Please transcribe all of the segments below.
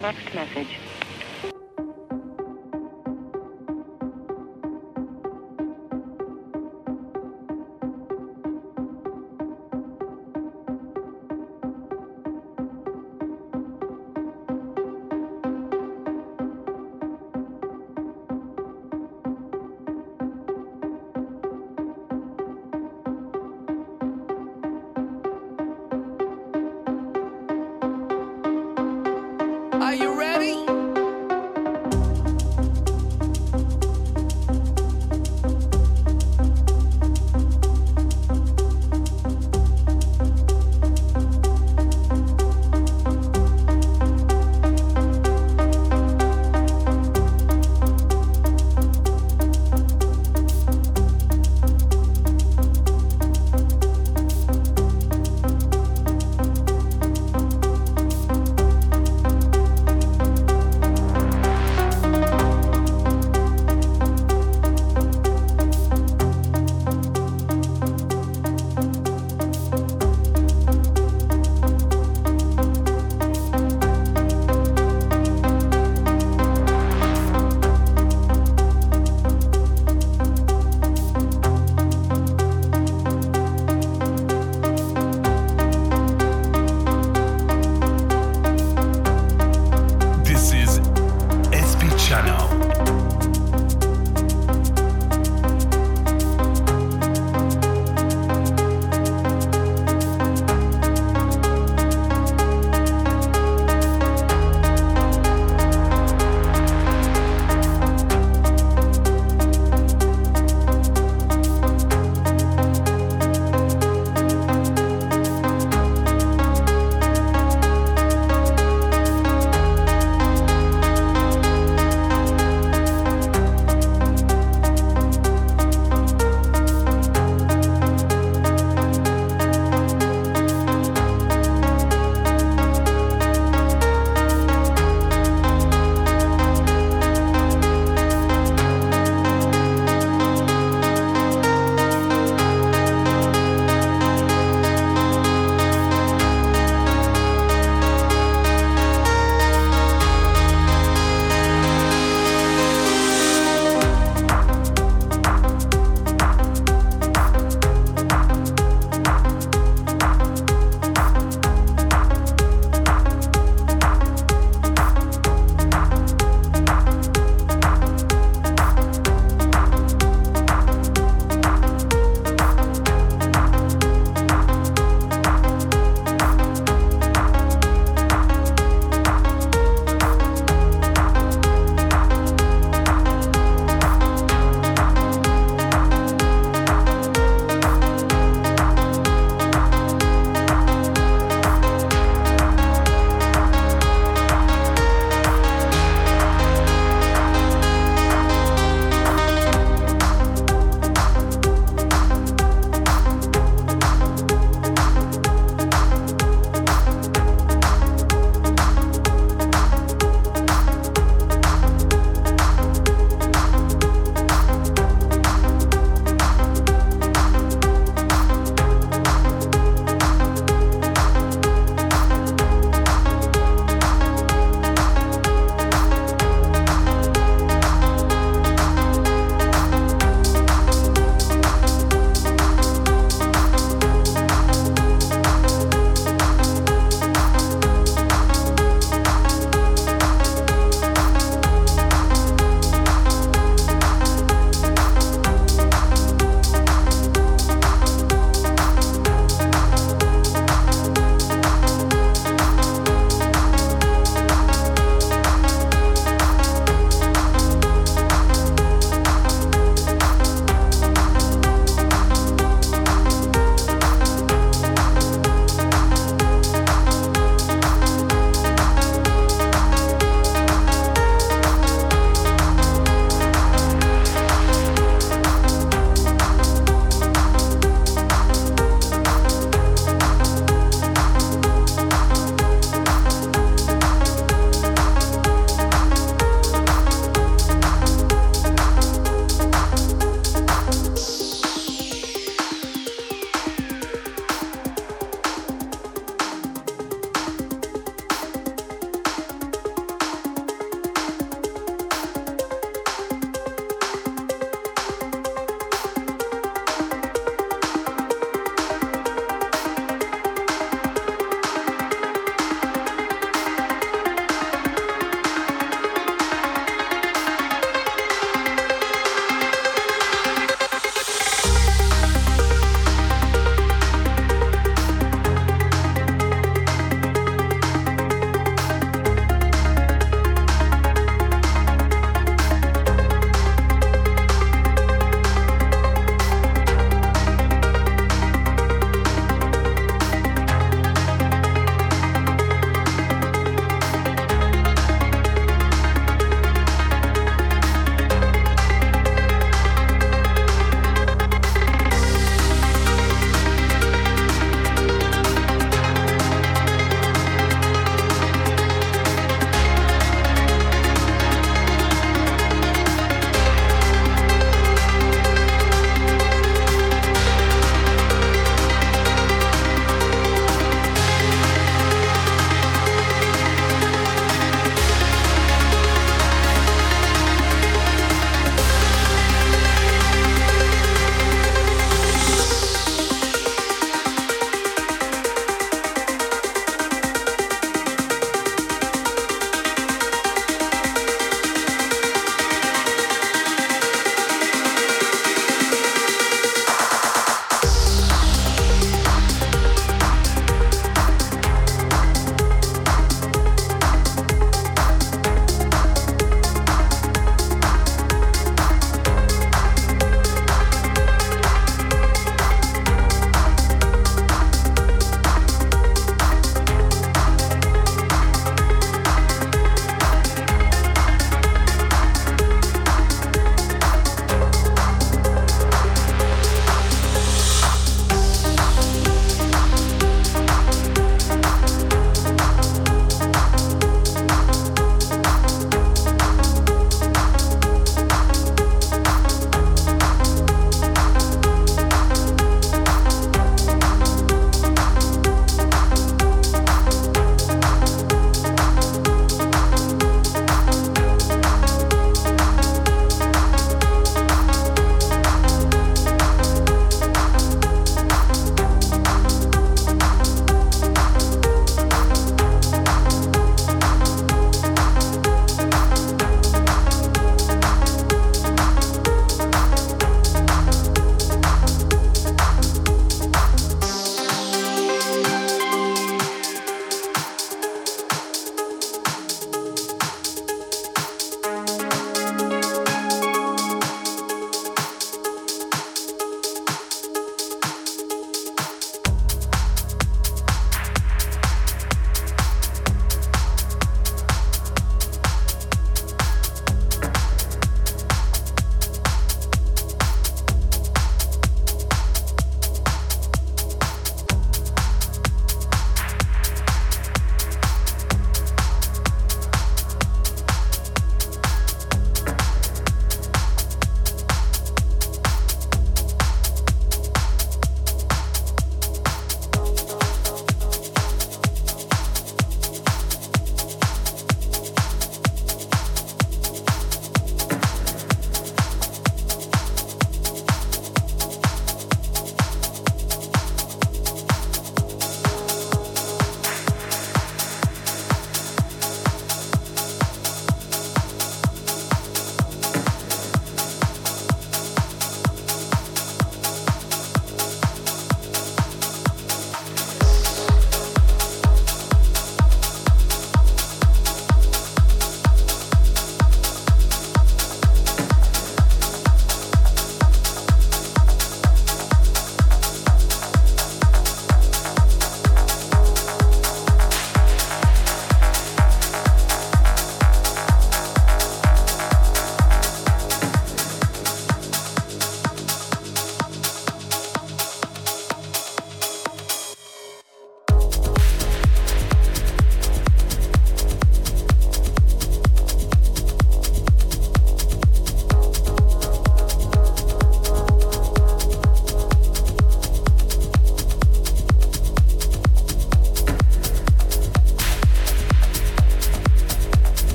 Next message.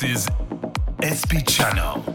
This is SP Channel.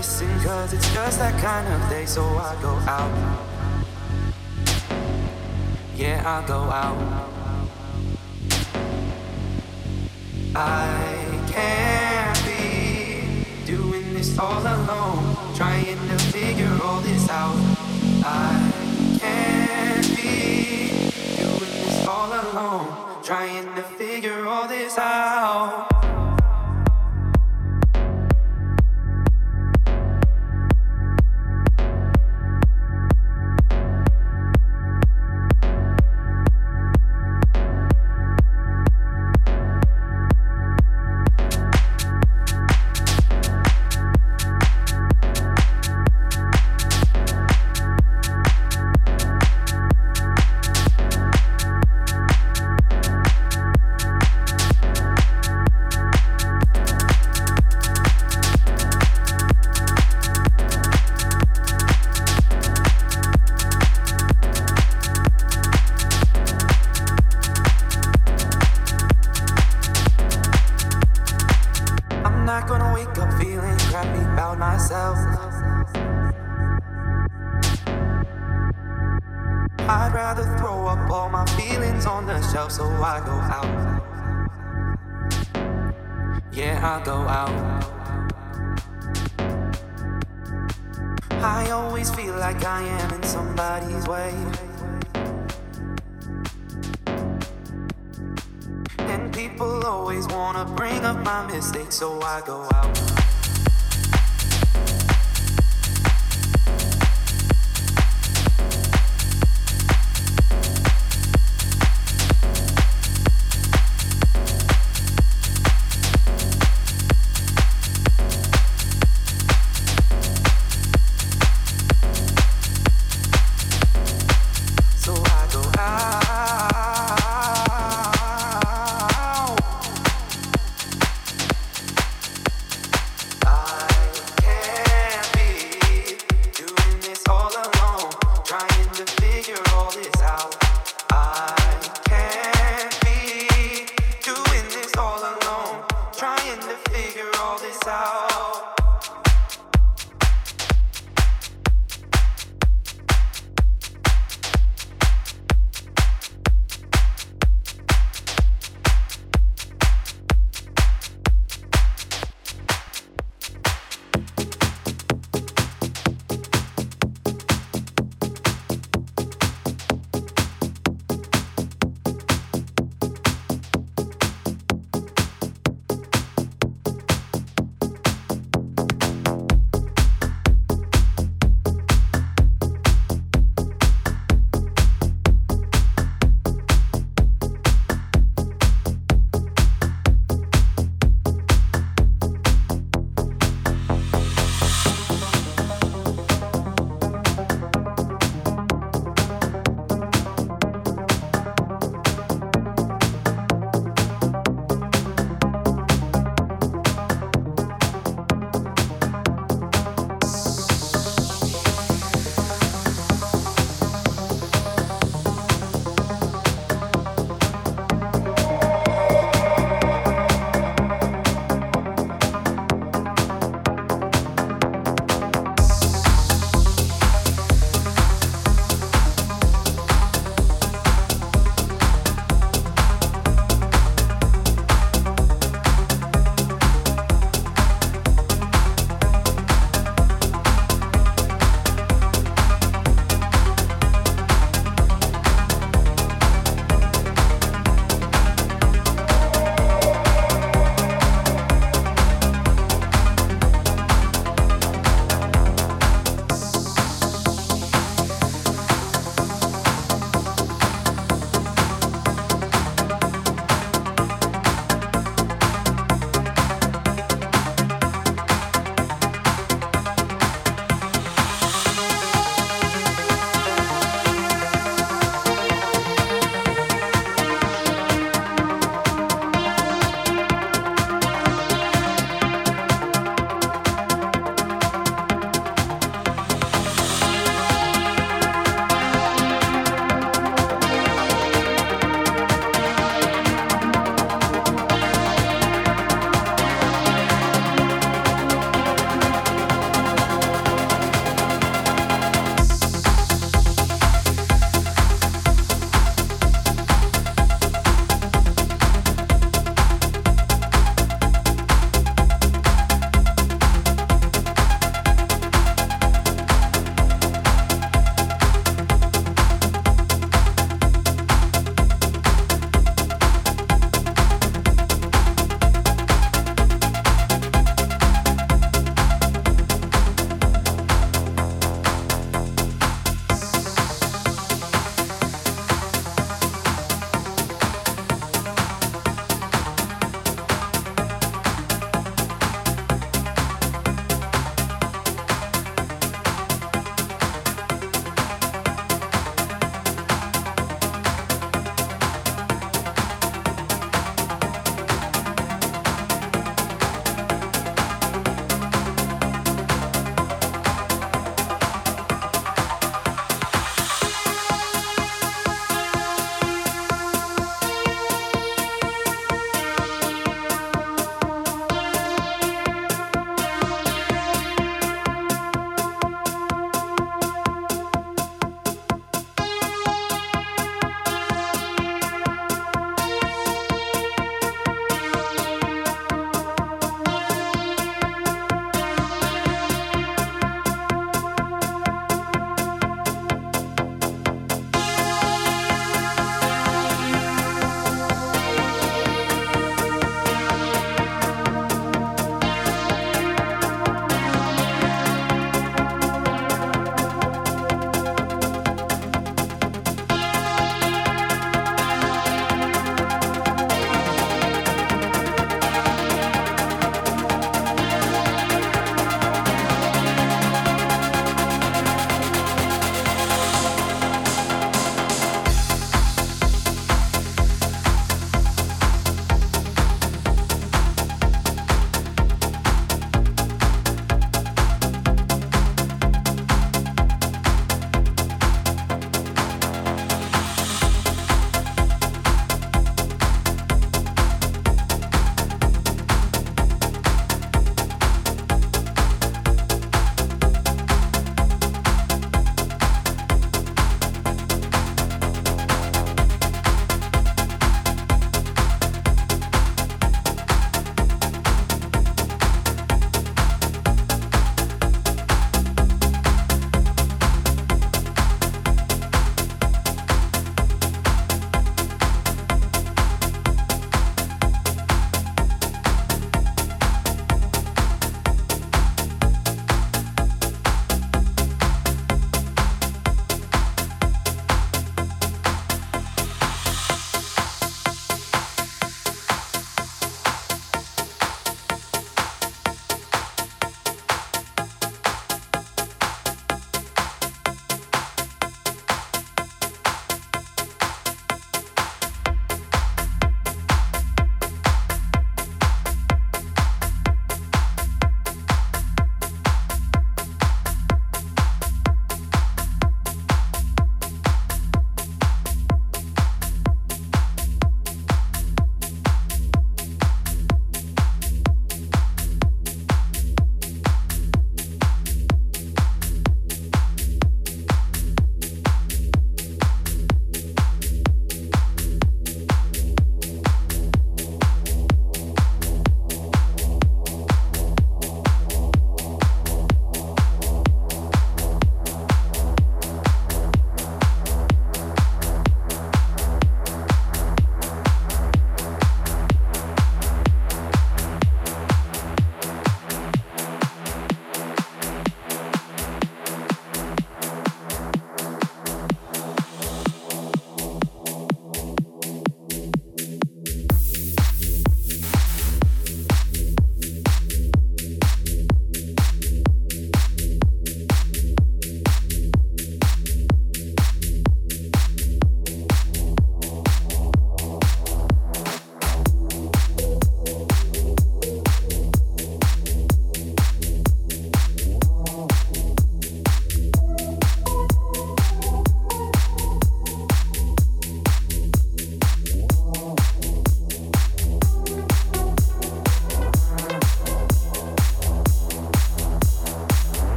Listen, cause it's just that kind of day, so I go out. Yeah, I go out. I can't be doing this all alone, trying to figure all this out. I can't be doing this all alone, trying to figure all this out.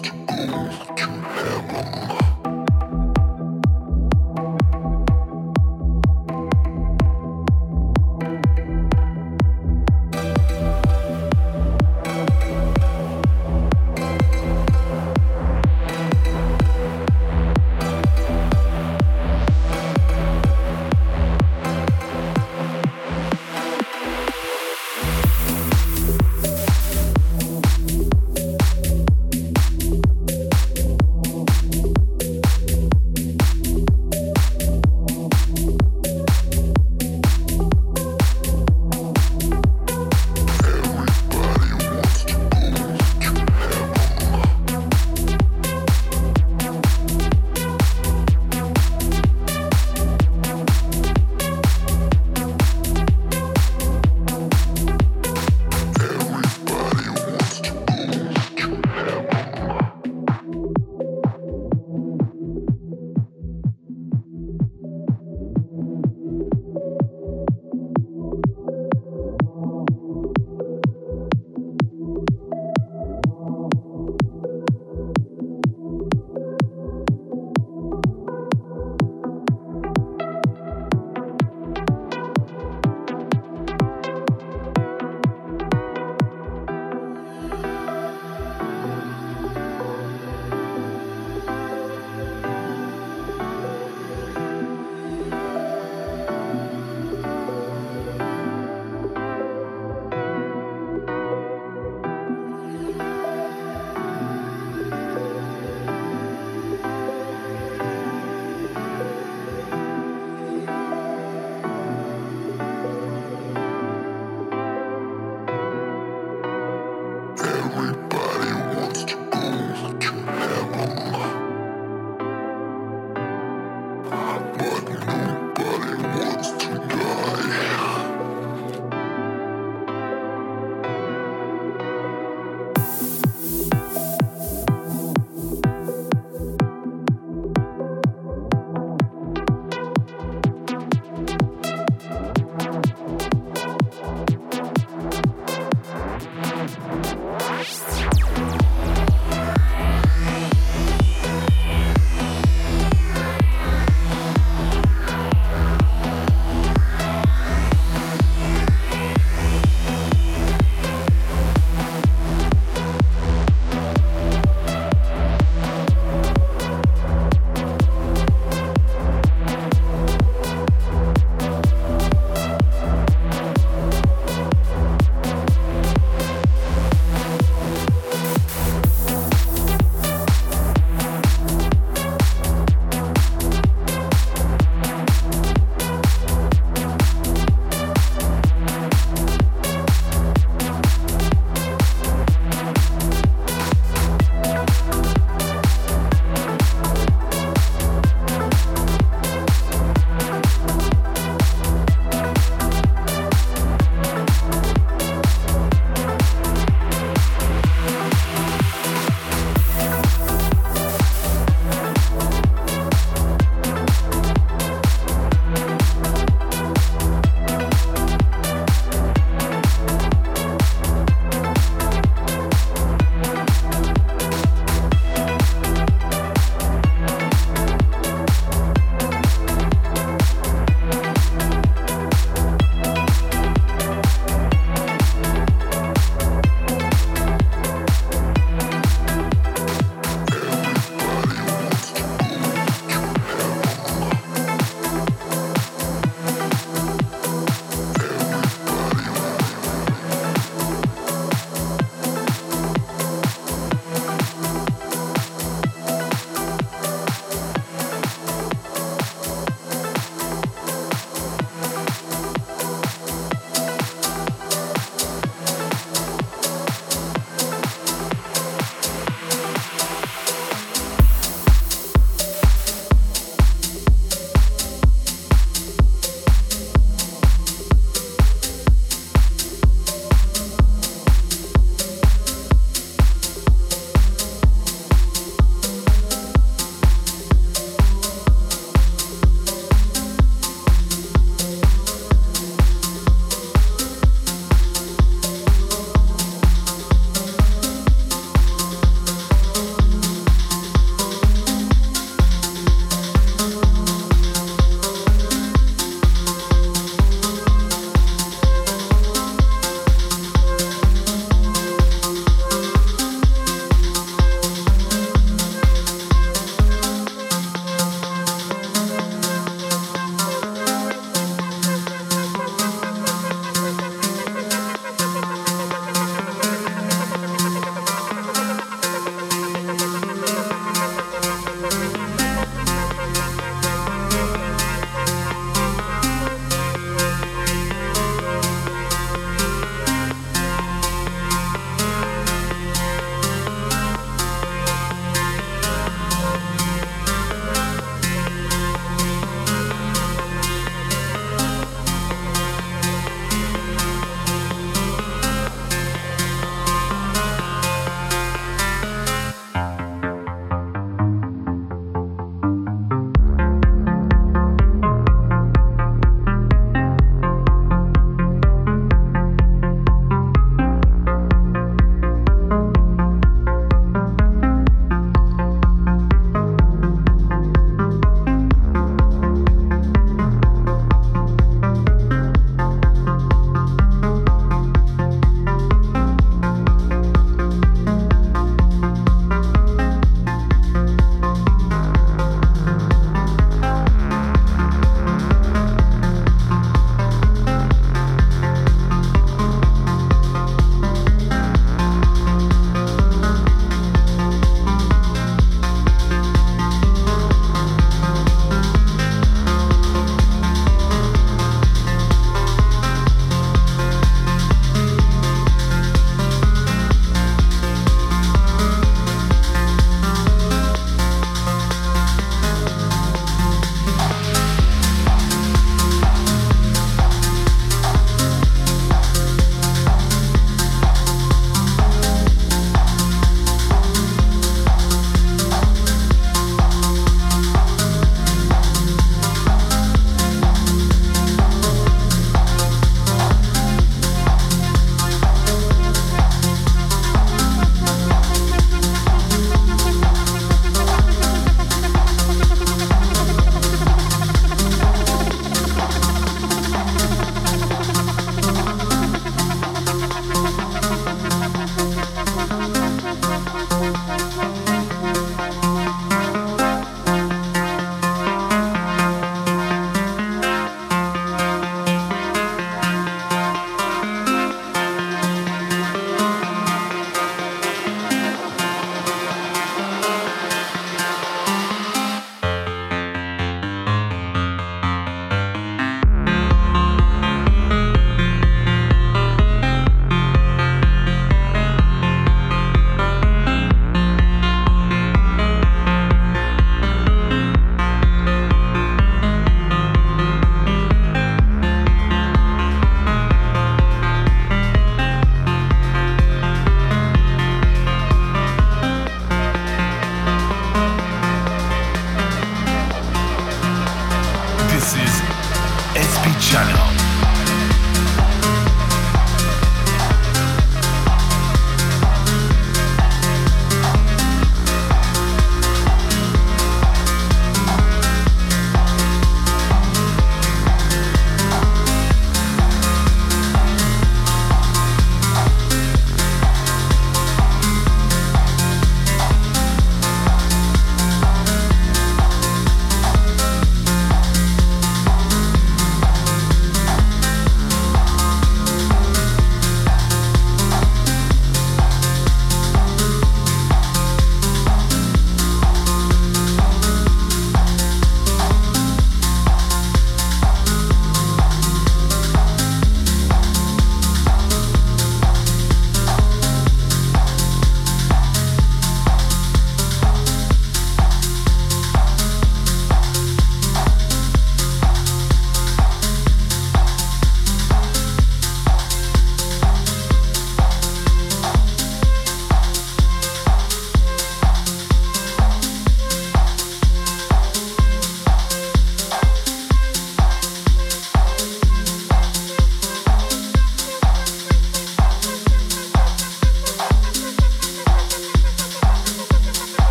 to go to heaven.